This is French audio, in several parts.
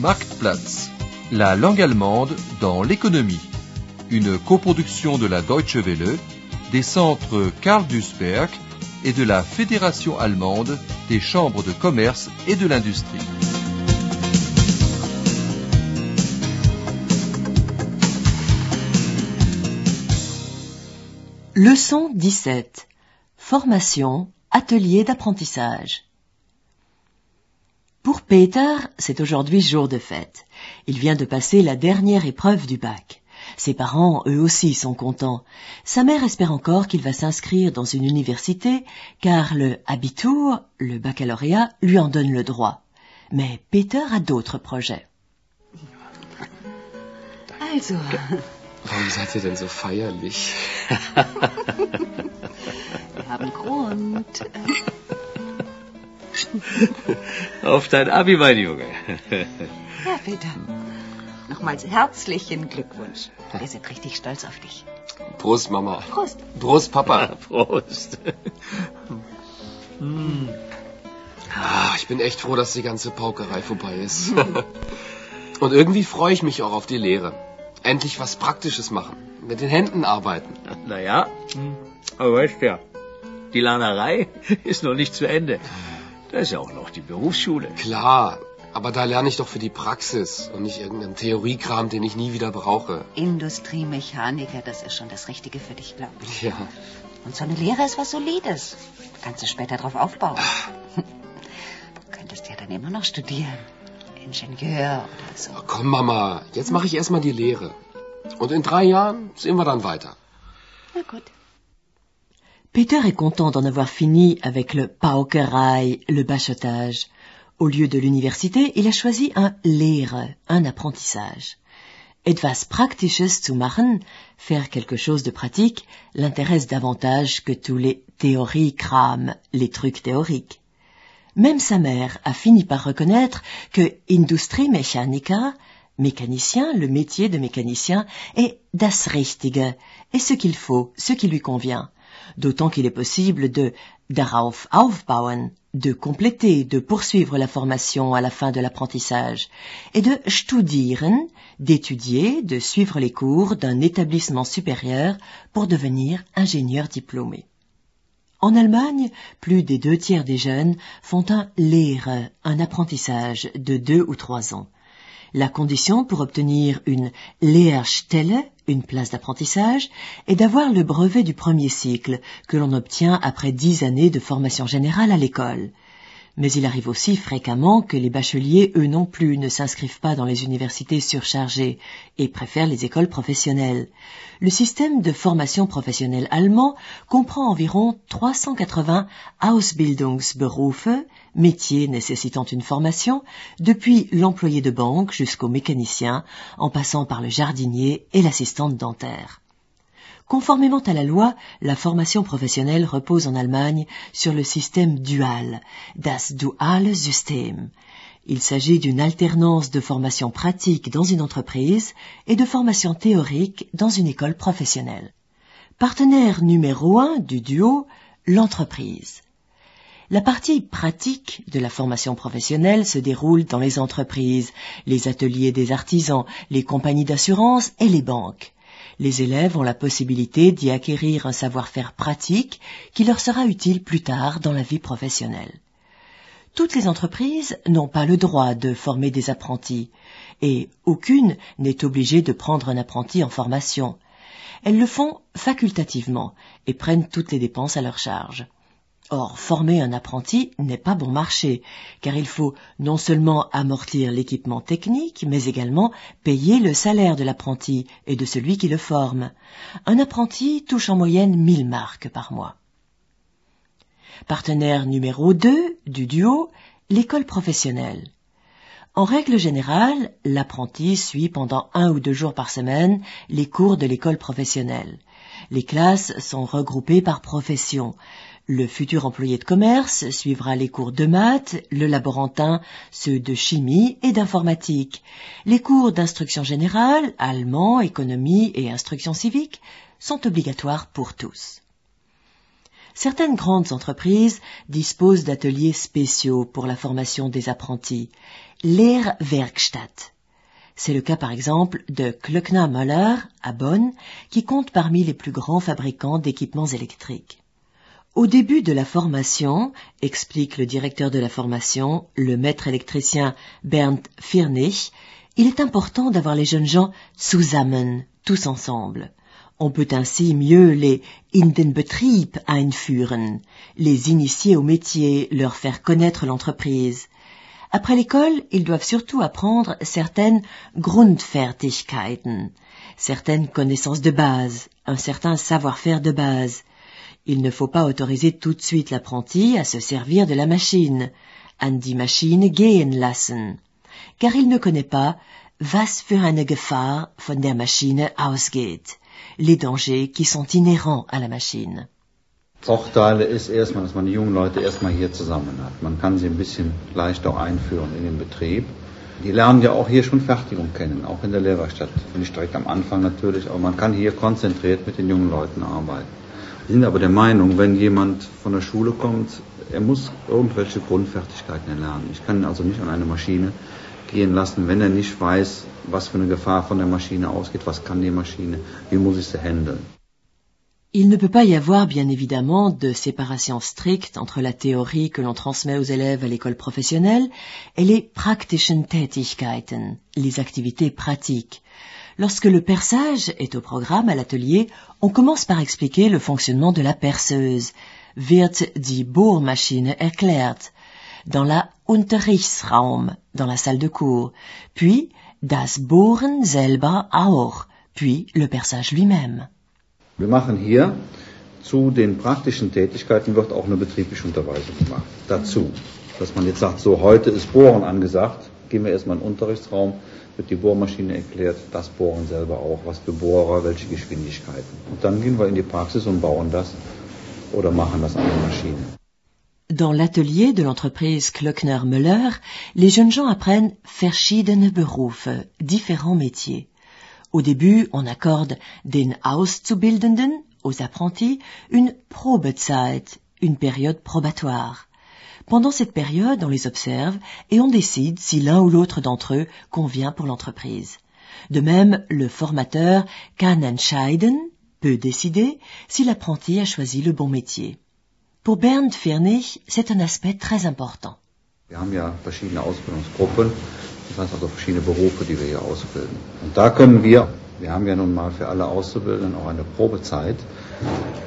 Marktplatz, la langue allemande dans l'économie. Une coproduction de la Deutsche Welle, des centres Karl Duisberg et de la Fédération allemande des chambres de commerce et de l'industrie. Leçon 17. Formation, atelier d'apprentissage. Pour Peter, c'est aujourd'hui jour de fête. Il vient de passer la dernière épreuve du bac. Ses parents, eux aussi, sont contents. Sa mère espère encore qu'il va s'inscrire dans une université, car le Abitur, le baccalauréat, lui en donne le droit. Mais Peter a d'autres projets. Also, Warum seid ihr denn so feierlich? wir haben Grund. Auf dein Abi, mein Junge. Ja, Peter. Nochmals herzlichen Glückwunsch. Wir sind richtig stolz auf dich. Prost, Mama. Prost. Prost, Papa. Prost. Ah, ich bin echt froh, dass die ganze Paukerei vorbei ist. Und irgendwie freue ich mich auch auf die Lehre. Endlich was Praktisches machen. Mit den Händen arbeiten. Naja, aber weißt ja, die Lernerei ist noch nicht zu Ende. Da ist ja auch noch die Berufsschule. Klar, aber da lerne ich doch für die Praxis und nicht irgendeinen Theoriekram, den ich nie wieder brauche. Industriemechaniker, das ist schon das Richtige für dich, glaube ich. Ja. Und so eine Lehre ist was Solides. Da kannst du später drauf aufbauen. Du könntest ja dann immer noch studieren. Ingenieur oder so. Oh, komm, Mama, jetzt mache ich erstmal die Lehre. Und in drei Jahren sehen wir dann weiter. Na gut. Peter est content d'en avoir fini avec le Paukerei, le bachotage. Au lieu de l'université, il a choisi un Lehre, un apprentissage. Etwas Praktisches zu machen, faire quelque chose de pratique, l'intéresse davantage que tous les Theoriekram, les trucs théoriques. Même sa mère a fini par reconnaître que Industriemechaniker, mécanicien, le métier de mécanicien, est das Richtige, est ce qu'il faut, ce qui lui convient. D'autant qu'il est possible de darauf aufbauen, de compléter, de poursuivre la formation à la fin de l'apprentissage, et de studieren, d'étudier, de suivre les cours d'un établissement supérieur pour devenir ingénieur diplômé. En Allemagne, plus des deux tiers des jeunes font un Lehre, un apprentissage de deux ou trois ans. La condition pour obtenir une Lehrstelle, une place d'apprentissage, est d'avoir le brevet du premier cycle, que l'on obtient après dix années de formation générale à l'école. Mais il arrive aussi fréquemment que les bacheliers, eux non plus, ne s'inscrivent pas dans les universités surchargées et préfèrent les écoles professionnelles. Le système de formation professionnelle allemand comprend environ 380 Ausbildungsberufe, métiers nécessitant une formation, depuis l'employé de banque jusqu'au mécanicien, en passant par le jardinier et l'assistante dentaire. Conformément à la loi, la formation professionnelle repose en Allemagne sur le système dual, das duale System. Il s'agit d'une alternance de formation pratique dans une entreprise et de formation théorique dans une école professionnelle. Partenaire numéro un du duo, l'entreprise. La partie pratique de la formation professionnelle se déroule dans les entreprises, les ateliers des artisans, les compagnies d'assurance et les banques. Les élèves ont la possibilité d'y acquérir un savoir-faire pratique qui leur sera utile plus tard dans la vie professionnelle. Toutes les entreprises n'ont pas le droit de former des apprentis, et aucune n'est obligée de prendre un apprenti en formation. Elles le font facultativement et prennent toutes les dépenses à leur charge. Or, former un apprenti n'est pas bon marché, car il faut non seulement amortir l'équipement technique, mais également payer le salaire de l'apprenti et de celui qui le forme. Un apprenti touche en moyenne 1000 marques par mois. Partenaire numéro 2 du duo, l'école professionnelle. En règle générale, l'apprenti suit pendant un ou deux jours par semaine les cours de l'école professionnelle. Les classes sont regroupées par profession. Le futur employé de commerce suivra les cours de maths, le laborantin ceux de chimie et d'informatique. Les cours d'instruction générale, allemand, économie et instruction civique sont obligatoires pour tous. Certaines grandes entreprises disposent d'ateliers spéciaux pour la formation des apprentis. Lehrwerkstatt. C'est le cas par exemple de Klöckner Möller à Bonn, qui compte parmi les plus grands fabricants d'équipements électriques. Au début de la formation, explique le directeur de la formation, le maître électricien Bernd Firnich, il est important d'avoir les jeunes gens zusammen, tous ensemble. On peut ainsi mieux les in den Betrieb einführen, les initier au métier, leur faire connaître l'entreprise. Après l'école, ils doivent surtout apprendre certaines Grundfertigkeiten, certaines connaissances de base, un certain savoir-faire de base. Il ne faut pas autoriser tout de suite l'apprenti à se servir de la machine, an die Maschine gehen lassen, car il ne connaît pas was für eine Gefahr von der Maschine ausgeht, les dangers qui sont inhérents à la machine. Vorteile ist erstmal, dass man die jungen Leute erstmal hier zusammen hat. Man kann sie ein bisschen leichter einführen in den Betrieb. Die lernen ja auch hier schon Fertigung kennen, auch in der Lehrwerkstatt. Nicht direkt am Anfang natürlich, aber man kann hier konzentriert mit den jungen Leuten arbeiten. Sind aber der Meinung, wenn jemand von der Schule kommt, er muss irgendwelche Grundfertigkeiten erlernen. Ich kann ihn also nicht an eine Maschine gehen lassen, wenn er nicht weiß, was für eine Gefahr von der Maschine ausgeht, was kann die Maschine, wie muss ich sie handeln. Il ne peut pas y avoir, bien évidemment, de séparation stricte entre la théorie que l'on transmet aux élèves à l'école professionnelle et les praktischen Tätigkeiten, les activités pratiques. Lorsque le perçage est au programme à l'atelier, on commence par expliquer le fonctionnement de la perceuse, wird die Bohrmaschine erklärt, dans la Unterrichtsraum, dans la salle de cours, puis das Bohren selber auch, puis le perçage lui-même. Wir machen hier zu den praktischen Tätigkeiten wird auch eine betriebliche Unterweisung gemacht. Dazu, dass man jetzt sagt, so heute ist Bohren angesagt, gehen wir erstmal in den Unterrichtsraum, wird die Bohrmaschine erklärt, das Bohren selber auch, was für Bohrer, welche Geschwindigkeiten. Und dann gehen wir in die Praxis und bauen das oder machen das an der Maschine. Dans l'atelier de l'entreprise Klöckner-Müller, les jeunes gens apprennent verschiedene Berufe, différents métiers. Au début, on accorde den Auszubildenden, aux apprentis, une Probezeit, une période probatoire. Pendant cette période, on les observe et on décide si l'un ou l'autre d'entre eux convient pour l'entreprise. De même, le formateur kann entscheiden, peut décider, si l'apprenti a choisi le bon métier. Pour Bernd Firnich, c'est un aspect très important. Wir haben ja verschiedene Ausbildungsgruppen Das heißt also verschiedene Berufe, die wir hier ausbilden. Und da können wir, wir haben ja nun mal für alle Auszubildenden auch eine Probezeit,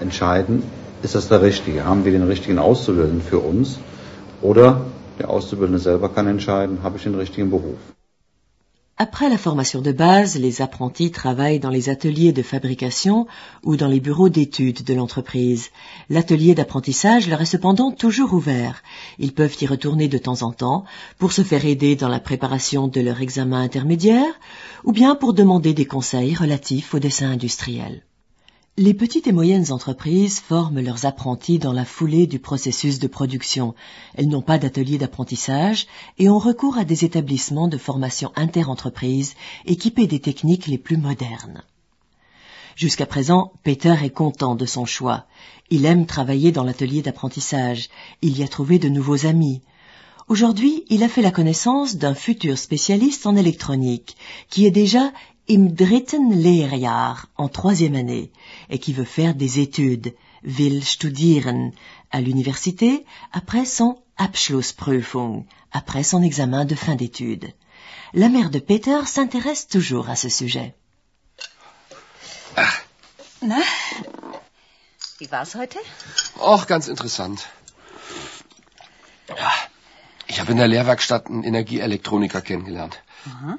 entscheiden, ist das der Richtige? Haben wir den richtigen Auszubildenden für uns? Après la formation de base, les apprentis travaillent dans les ateliers de fabrication ou dans les bureaux d'études de l'entreprise. L'atelier d'apprentissage leur est cependant toujours ouvert. Ils peuvent y retourner de temps en temps pour se faire aider dans la préparation de leur examen intermédiaire ou bien pour demander des conseils relatifs au dessin industriel. Les petites et moyennes entreprises forment leurs apprentis dans la foulée du processus de production. Elles n'ont pas d'atelier d'apprentissage et ont recours à des établissements de formation inter-entreprise équipés des techniques les plus modernes. Jusqu'à présent, Peter est content de son choix. Il aime travailler dans l'atelier d'apprentissage. Il y a trouvé de nouveaux amis. Aujourd'hui, il a fait la connaissance d'un futur spécialiste en électronique, qui est déjà im dritten Lehrjahr, en troisième année, et qui veut faire des études, will studieren, à l'université, après son Abschlussprüfung, après son examen de fin d'études. La mère de Peter s'intéresse toujours à ce sujet. Na, wie war's heute? Och, ganz interessant. Ja, ich habe in der Lehrwerkstatt einen Energieelektroniker kennengelernt. Aha.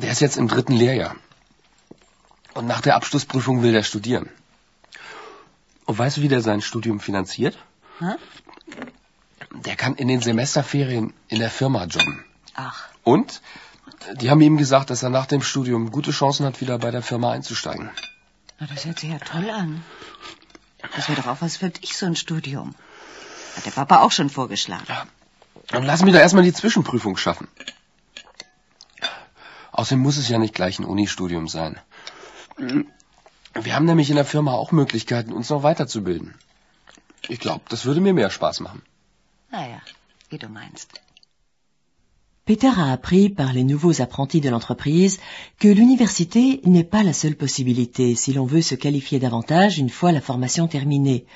Der ist jetzt im dritten Lehrjahr. Und nach der Abschlussprüfung will der studieren. Und weißt du, wie der sein Studium finanziert? Hä? Der kann in den Semesterferien in der Firma jobben. Ach, Und die haben ihm gesagt, dass er nach dem Studium gute Chancen hat, wieder bei der Firma einzusteigen. na, das hört sich ja toll an. Das wäre doch auch was für dich, so ein Studium. Hat der Papa auch schon vorgeschlagen. Dann lass mich doch erstmal die Zwischenprüfung schaffen. Außerdem muss es ja nicht gleich ein Unistudium sein. Wir haben nämlich in der Firma auch Möglichkeiten, uns noch weiterzubilden. Ich glaube, das würde mir mehr Spaß machen. Naja, wie du meinst. Peter a appris par les nouveaux apprentis de l'entreprise que l'université n'est pas la seule possibilité si l'on veut se qualifier davantage une fois la formation terminée.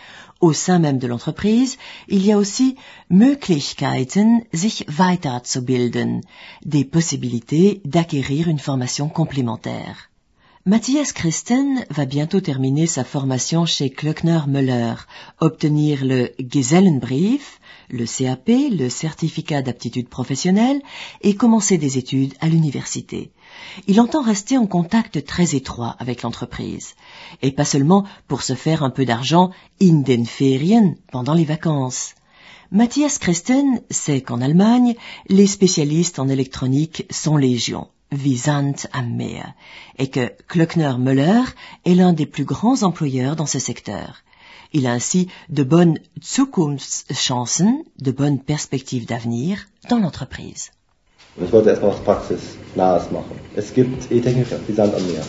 Au sein même de l'entreprise, il y a aussi Möglichkeiten, sich weiterzubilden, des possibilités d'acquérir une formation complémentaire. Matthias Christen va bientôt terminer sa formation chez Klöckner Müller, obtenir le Gesellenbrief, le CAP, le certificat d'aptitude professionnelle, et commencer des études à l'université. Il entend rester en contact très étroit avec l'entreprise, et pas seulement pour se faire un peu d'argent in den Ferien pendant les vacances. Matthias Christen sait qu'en Allemagne, les spécialistes en électronique sont légion wie Sand am Meer, et que Klöckner Müller est l'un des plus grands employeurs dans ce secteur. Il a ainsi de bonnes Zukunftschancen, de bonnes perspectives d'avenir dans l'entreprise. Ich wollte erstmal was Praxisnahes machen. Es gibt E-Techniker wie Sand am Meer.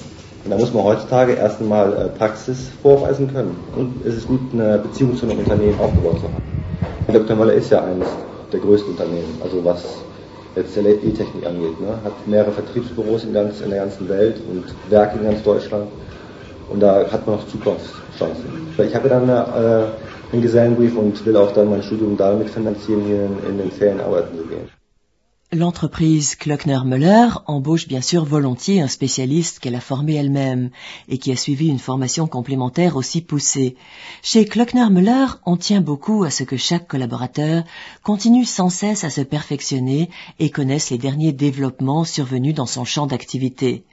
Und da muss man heutzutage erst einmal äh, Praxis vorweisen können. Und es ist gut, eine Beziehung zu einem Unternehmen aufgebaut zu haben. Dr. Möller ist ja eines der größten Unternehmen, also was jetzt E-Technik angeht. Ne? Hat mehrere Vertriebsbüros in, ganz, in der ganzen Welt und Werke in ganz Deutschland. Und da hat man noch L'entreprise Klöckner-Müller embauche bien sûr volontiers un spécialiste qu'elle a formé elle-même et qui a suivi une formation complémentaire aussi poussée. Chez Klöckner-Müller, on tient beaucoup à ce que chaque collaborateur continue sans cesse à se perfectionner et connaisse les derniers développements survenus dans son champ d'activité.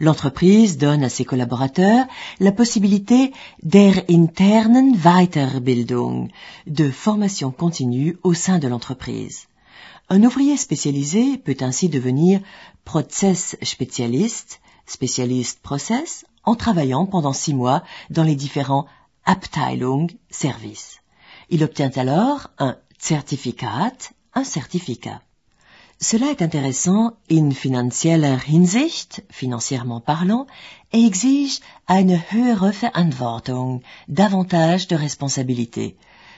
L'entreprise donne à ses collaborateurs la possibilité der internen Weiterbildung, de formation continue au sein de l'entreprise. Un ouvrier spécialisé peut ainsi devenir Prozessspezialist, spécialiste process, en travaillant pendant six mois dans les différents Abteilung services. Il obtient alors un certificat, un certificat. Cela est intéressant in finanzieller Hinsicht, financièrement parlant, et exige eine höhere Verantwortung, davantage de responsabilité,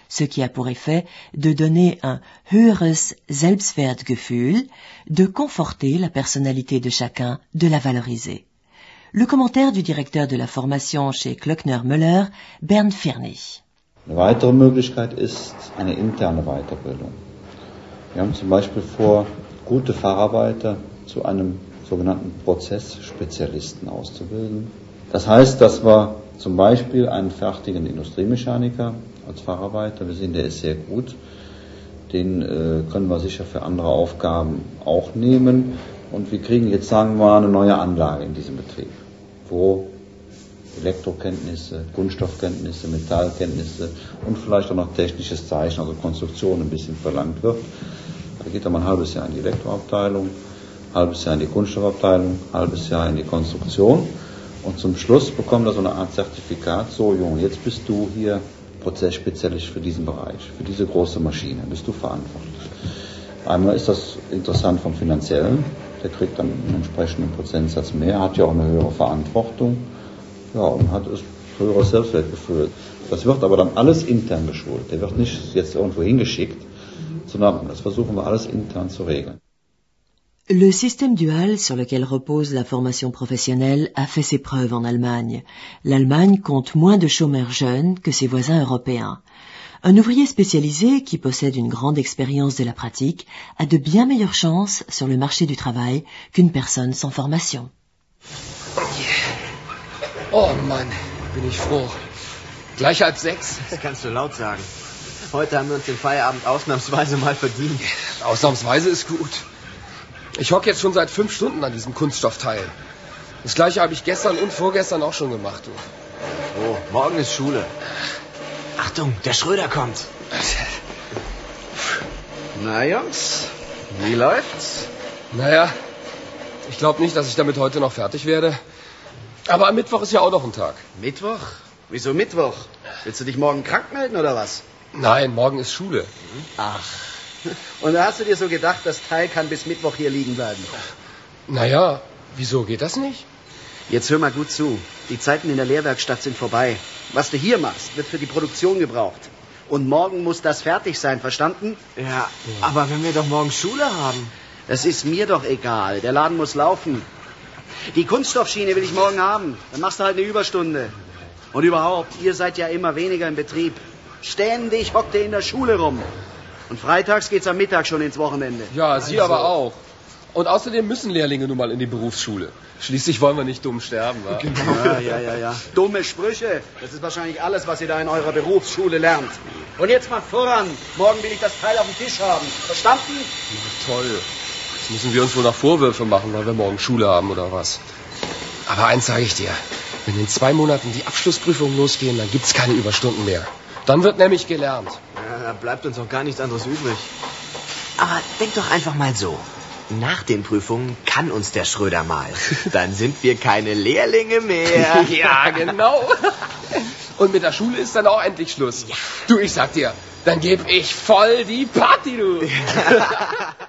ce qui a pour effet de donner un höheres Selbstwertgefühl, de conforter la personnalité de chacun, de la valoriser. Le commentaire du directeur de la formation chez Klöckner Müller, Bernd Firnig. Eine weitere Möglichkeit ist eine interne Weiterbildung. Wir haben zum Beispiel vor, gute Facharbeiter zu einem sogenannten Prozessspezialisten auszubilden. Das heißt, dass wir zum Beispiel einen fertigen Industriemechaniker als Facharbeiter. Wir sehen, der ist sehr gut. Den äh, können wir sicher für andere Aufgaben auch nehmen. Und wir kriegen jetzt, sagen wir mal, eine neue Anlage in diesem Betrieb, wo Elektrokenntnisse, Kunststoffkenntnisse, Metallkenntnisse und vielleicht auch noch technisches Zeichen, also Konstruktion ein bisschen verlangt wird. Da geht er mal ein halbes Jahr in die Elektroabteilung, ein halbes Jahr in die Kunststoffabteilung, ein halbes Jahr in die Konstruktion und zum Schluss bekommt er so eine Art Zertifikat, so Junge, jetzt bist du hier Prozessspezialist für diesen Bereich, für diese große Maschine, bist du verantwortlich. Einmal ist das interessant vom Finanziellen, der kriegt dann einen entsprechenden Prozentsatz mehr, hat ja auch eine höhere Verantwortung, ja, und hat ein höheres Selbstwertgefühl. Das wird aber dann alles intern geschult. Der wird nicht jetzt irgendwo hingeschickt, das versuchen wir alles intern zu regeln. Le système dual sur lequel repose la formation professionnelle a fait ses preuves en Allemagne. L'Allemagne compte moins de chômeurs jeunes que ses voisins européens. Un ouvrier spécialisé qui possède une grande expérience de la pratique a de bien meilleures chances sur le marché du travail qu'une personne sans formation. Oh Mann, bin ich froh. Gleich halb sechs. Das kannst du laut sagen. Heute haben wir uns den Feierabend ausnahmsweise mal verdient. Ausnahmsweise ist gut. Ich hocke jetzt schon seit fünf Stunden an diesem Kunststoffteil. Das gleiche habe ich gestern und vorgestern auch schon gemacht. Du. Oh, morgen ist Schule. Achtung, der Schröder kommt. Na, Jungs, wie läuft's? Naja, ich glaube nicht, dass ich damit heute noch fertig werde. Aber am Mittwoch ist ja auch noch ein Tag. Mittwoch? Wieso Mittwoch? Willst du dich morgen krank melden oder was? Nein, morgen ist Schule. Ach. Und da hast du dir so gedacht, das Teil kann bis Mittwoch hier liegen bleiben? Naja, wieso geht das nicht? Jetzt hör mal gut zu. Die Zeiten in der Lehrwerkstatt sind vorbei. Was du hier machst, wird für die Produktion gebraucht. Und morgen muss das fertig sein, verstanden? Ja, aber wenn wir doch morgen Schule haben. Das ist mir doch egal. Der Laden muss laufen. Die Kunststoffschiene will ich morgen haben. Dann machst du halt eine Überstunde. Und überhaupt, ihr seid ja immer weniger im Betrieb. Ständig hockt ihr in der Schule rum. Und freitags geht's am Mittag schon ins Wochenende. Ja, Sie aber auch. Und außerdem müssen Lehrlinge nun mal in die Berufsschule. Schließlich wollen wir nicht dumm sterben, wa? Ja, ja, ja, ja. Dumme Sprüche. Das ist wahrscheinlich alles, was ihr da in eurer Berufsschule lernt. Und jetzt mal voran. Morgen will ich das Teil auf dem Tisch haben. Verstanden? Toll. Jetzt müssen wir uns wohl noch Vorwürfe machen, weil wir morgen Schule haben oder was. Aber eins sage ich dir. Wenn in zwei Monaten die Abschlussprüfungen losgehen, dann gibt's keine Überstunden mehr. Dann wird nämlich gelernt. Ja, da bleibt uns auch gar nichts anderes übrig. Aber denk doch einfach mal so. Nach den Prüfungen kann uns der Schröder mal. Dann sind wir keine Lehrlinge mehr. ja, genau. Und mit der Schule ist dann auch endlich Schluss. Du, ich sag dir, dann geb ich voll die Party, du.